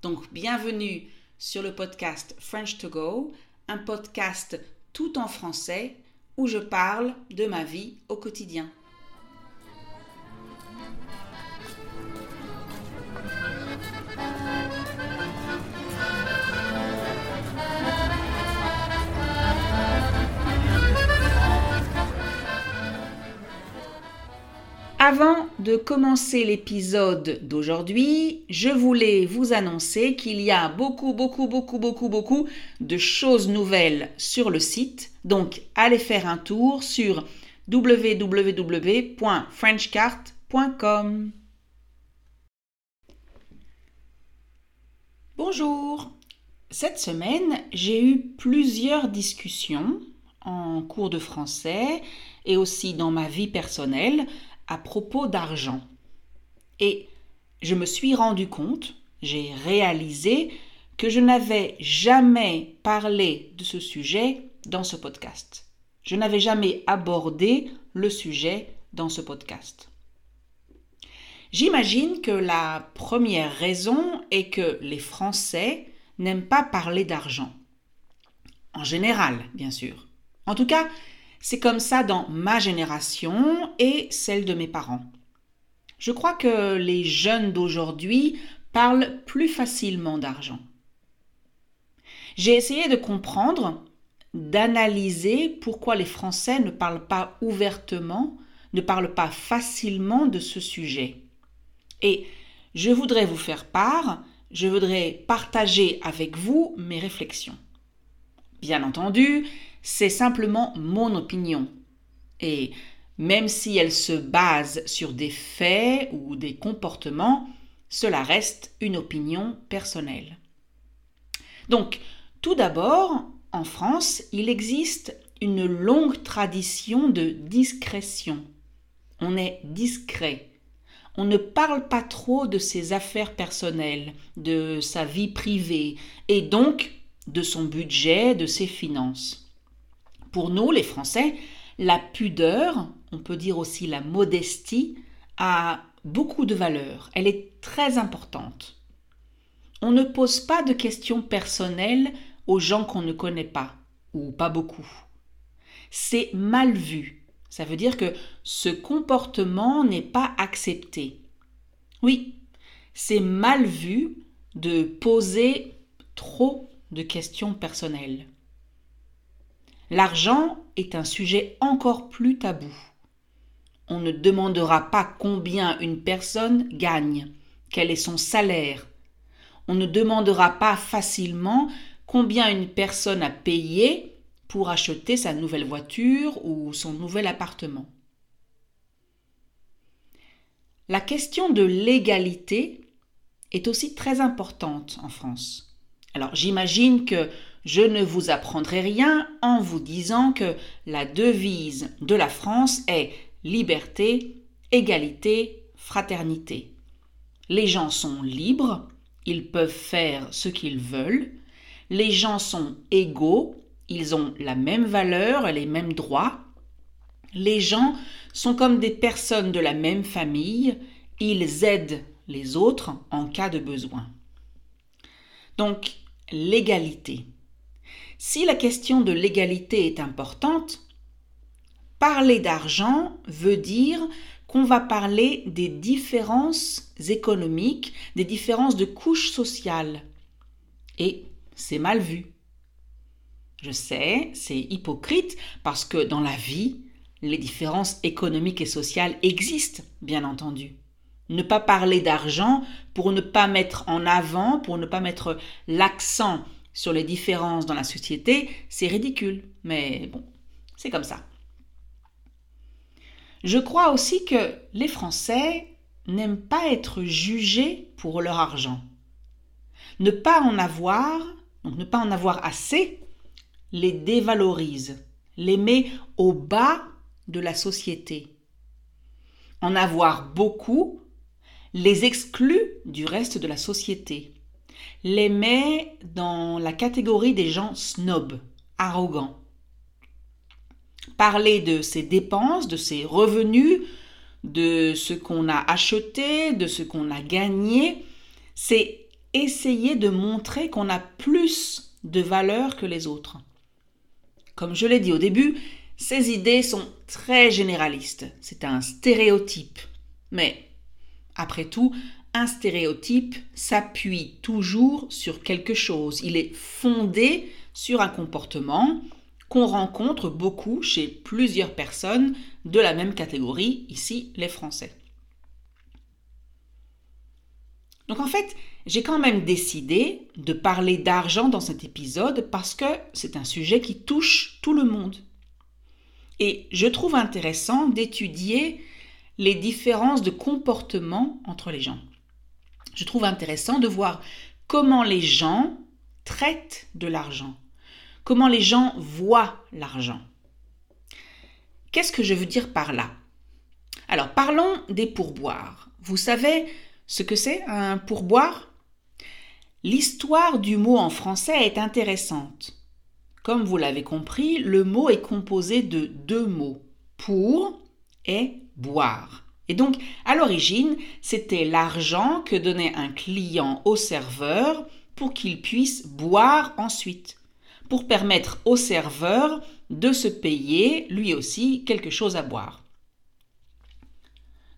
Donc, bienvenue sur le podcast French to Go, un podcast tout en français où je parle de ma vie au quotidien. Avant de commencer l'épisode d'aujourd'hui, je voulais vous annoncer qu'il y a beaucoup, beaucoup, beaucoup, beaucoup, beaucoup de choses nouvelles sur le site. Donc, allez faire un tour sur www.frenchcart.com. Bonjour. Cette semaine, j'ai eu plusieurs discussions en cours de français et aussi dans ma vie personnelle à propos d'argent. Et je me suis rendu compte, j'ai réalisé que je n'avais jamais parlé de ce sujet dans ce podcast. Je n'avais jamais abordé le sujet dans ce podcast. J'imagine que la première raison est que les Français n'aiment pas parler d'argent. En général, bien sûr. En tout cas, c'est comme ça dans ma génération et celle de mes parents. Je crois que les jeunes d'aujourd'hui parlent plus facilement d'argent. J'ai essayé de comprendre, d'analyser pourquoi les Français ne parlent pas ouvertement, ne parlent pas facilement de ce sujet. Et je voudrais vous faire part, je voudrais partager avec vous mes réflexions. Bien entendu, c'est simplement mon opinion. Et même si elle se base sur des faits ou des comportements, cela reste une opinion personnelle. Donc, tout d'abord, en France, il existe une longue tradition de discrétion. On est discret. On ne parle pas trop de ses affaires personnelles, de sa vie privée, et donc de son budget, de ses finances. Pour nous, les Français, la pudeur, on peut dire aussi la modestie, a beaucoup de valeur. Elle est très importante. On ne pose pas de questions personnelles aux gens qu'on ne connaît pas, ou pas beaucoup. C'est mal vu. Ça veut dire que ce comportement n'est pas accepté. Oui, c'est mal vu de poser trop de questions personnelles. L'argent est un sujet encore plus tabou. On ne demandera pas combien une personne gagne, quel est son salaire. On ne demandera pas facilement combien une personne a payé pour acheter sa nouvelle voiture ou son nouvel appartement. La question de l'égalité est aussi très importante en France. Alors j'imagine que je ne vous apprendrai rien en vous disant que la devise de la France est liberté, égalité, fraternité. Les gens sont libres, ils peuvent faire ce qu'ils veulent, les gens sont égaux, ils ont la même valeur les mêmes droits, les gens sont comme des personnes de la même famille, ils aident les autres en cas de besoin. Donc, l'égalité. Si la question de l'égalité est importante, parler d'argent veut dire qu'on va parler des différences économiques, des différences de couches sociales. Et c'est mal vu. Je sais, c'est hypocrite parce que dans la vie, les différences économiques et sociales existent, bien entendu. Ne pas parler d'argent pour ne pas mettre en avant, pour ne pas mettre l'accent sur les différences dans la société, c'est ridicule. Mais bon, c'est comme ça. Je crois aussi que les Français n'aiment pas être jugés pour leur argent. Ne pas en avoir, donc ne pas en avoir assez, les dévalorise, les met au bas de la société. En avoir beaucoup les exclut du reste de la société, les met dans la catégorie des gens snobs, arrogants. Parler de ses dépenses, de ses revenus, de ce qu'on a acheté, de ce qu'on a gagné, c'est essayer de montrer qu'on a plus de valeur que les autres. Comme je l'ai dit au début, ces idées sont très généralistes. C'est un stéréotype. Mais, après tout, un stéréotype s'appuie toujours sur quelque chose. Il est fondé sur un comportement qu'on rencontre beaucoup chez plusieurs personnes de la même catégorie, ici les Français. Donc en fait, j'ai quand même décidé de parler d'argent dans cet épisode parce que c'est un sujet qui touche tout le monde. Et je trouve intéressant d'étudier les différences de comportement entre les gens. Je trouve intéressant de voir comment les gens traitent de l'argent, comment les gens voient l'argent. Qu'est-ce que je veux dire par là? Alors parlons des pourboires. Vous savez ce que c'est un pourboire? L'histoire du mot en français est intéressante. Comme vous l'avez compris, le mot est composé de deux mots, pour et boire. Et donc, à l'origine, c'était l'argent que donnait un client au serveur pour qu'il puisse boire ensuite, pour permettre au serveur de se payer lui aussi quelque chose à boire.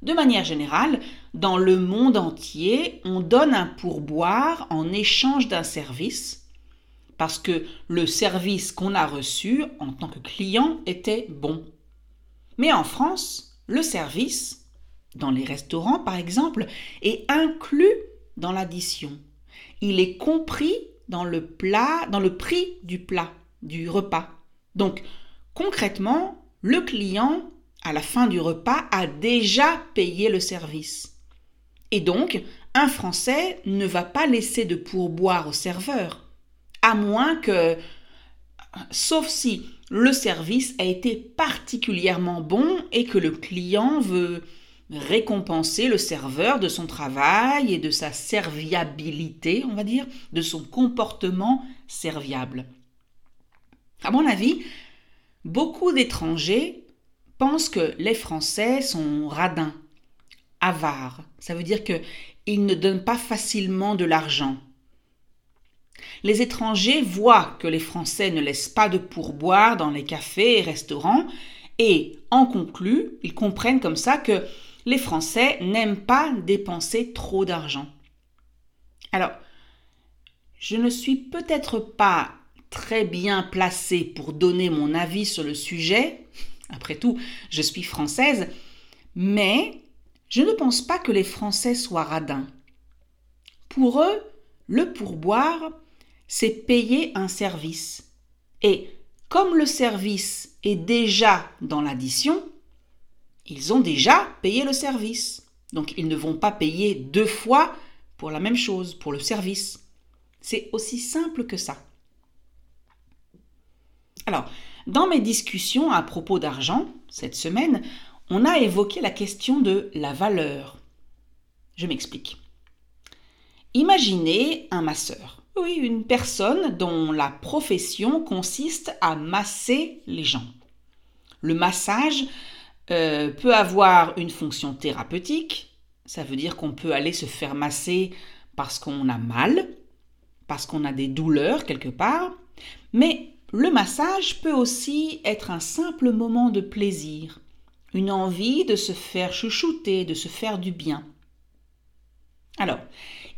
De manière générale, dans le monde entier, on donne un pourboire en échange d'un service parce que le service qu'on a reçu en tant que client était bon. Mais en France, le service, dans les restaurants par exemple, est inclus dans l'addition. Il est compris dans le plat, dans le prix du plat, du repas. Donc, concrètement, le client, à la fin du repas, a déjà payé le service. Et donc, un Français ne va pas laisser de pourboire au serveur à moins que, sauf si le service a été particulièrement bon et que le client veut récompenser le serveur de son travail et de sa serviabilité, on va dire, de son comportement serviable. À mon avis, beaucoup d'étrangers pensent que les Français sont radins, avares. Ça veut dire qu'ils ne donnent pas facilement de l'argent. Les étrangers voient que les Français ne laissent pas de pourboire dans les cafés et restaurants et, en conclut, ils comprennent comme ça que les Français n'aiment pas dépenser trop d'argent. Alors, je ne suis peut-être pas très bien placée pour donner mon avis sur le sujet, après tout, je suis française, mais je ne pense pas que les Français soient radins. Pour eux, le pourboire, c'est payer un service. Et comme le service est déjà dans l'addition, ils ont déjà payé le service. Donc ils ne vont pas payer deux fois pour la même chose, pour le service. C'est aussi simple que ça. Alors, dans mes discussions à propos d'argent, cette semaine, on a évoqué la question de la valeur. Je m'explique. Imaginez un masseur. Oui, une personne dont la profession consiste à masser les gens. Le massage euh, peut avoir une fonction thérapeutique, ça veut dire qu'on peut aller se faire masser parce qu'on a mal, parce qu'on a des douleurs quelque part, mais le massage peut aussi être un simple moment de plaisir, une envie de se faire chouchouter, de se faire du bien. Alors,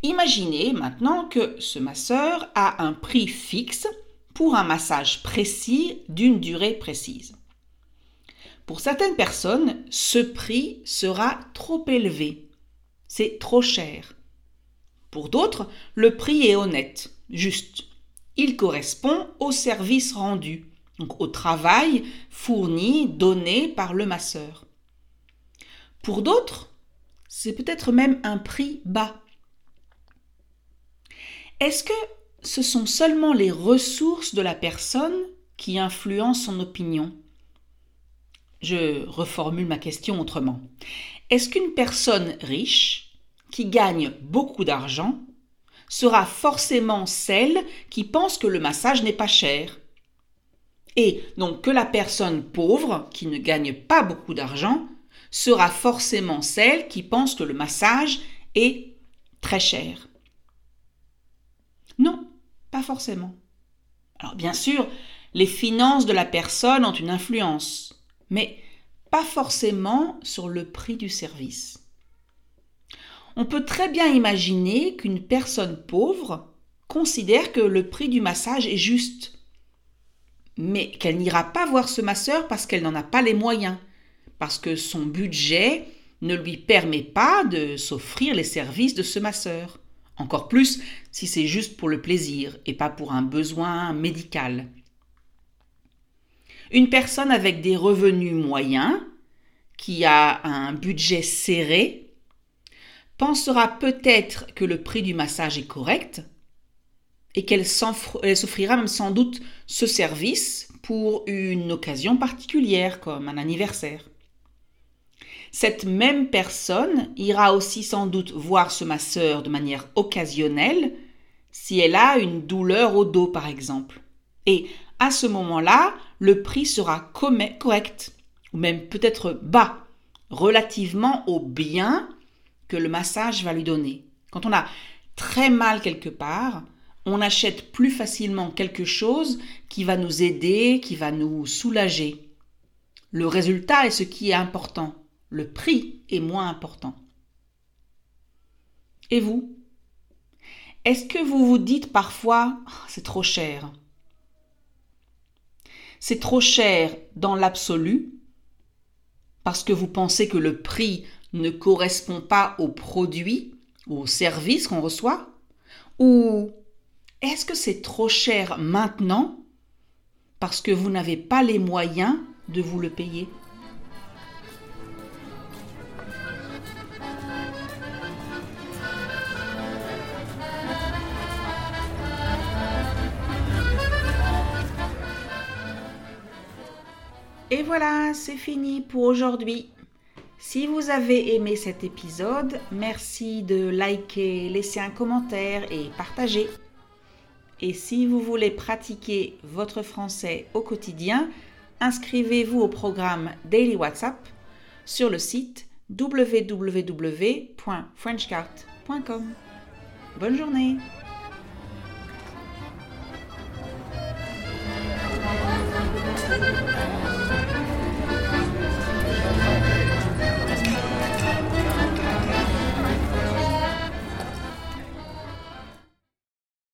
Imaginez maintenant que ce masseur a un prix fixe pour un massage précis d'une durée précise. Pour certaines personnes, ce prix sera trop élevé. C'est trop cher. Pour d'autres, le prix est honnête, juste. Il correspond au service rendu, donc au travail fourni, donné par le masseur. Pour d'autres, c'est peut-être même un prix bas. Est-ce que ce sont seulement les ressources de la personne qui influencent son opinion? Je reformule ma question autrement. Est-ce qu'une personne riche, qui gagne beaucoup d'argent, sera forcément celle qui pense que le massage n'est pas cher? Et donc que la personne pauvre, qui ne gagne pas beaucoup d'argent, sera forcément celle qui pense que le massage est très cher? Non, pas forcément. Alors bien sûr, les finances de la personne ont une influence, mais pas forcément sur le prix du service. On peut très bien imaginer qu'une personne pauvre considère que le prix du massage est juste, mais qu'elle n'ira pas voir ce masseur parce qu'elle n'en a pas les moyens, parce que son budget ne lui permet pas de s'offrir les services de ce masseur. Encore plus si c'est juste pour le plaisir et pas pour un besoin médical. Une personne avec des revenus moyens, qui a un budget serré, pensera peut-être que le prix du massage est correct et qu'elle s'offrira même sans doute ce service pour une occasion particulière comme un anniversaire. Cette même personne ira aussi sans doute voir ce masseur de manière occasionnelle si elle a une douleur au dos par exemple. Et à ce moment-là, le prix sera correct ou même peut-être bas relativement au bien que le massage va lui donner. Quand on a très mal quelque part, on achète plus facilement quelque chose qui va nous aider, qui va nous soulager. Le résultat est ce qui est important le prix est moins important. Et vous? Est-ce que vous vous dites parfois oh, c'est trop cher C'est trop cher dans l'absolu parce que vous pensez que le prix ne correspond pas au produit ou au service qu'on reçoit Ou est-ce que c'est trop cher maintenant parce que vous n'avez pas les moyens de vous le payer? Et voilà, c'est fini pour aujourd'hui. Si vous avez aimé cet épisode, merci de liker, laisser un commentaire et partager. Et si vous voulez pratiquer votre français au quotidien, inscrivez-vous au programme Daily WhatsApp sur le site www.frenchcart.com. Bonne journée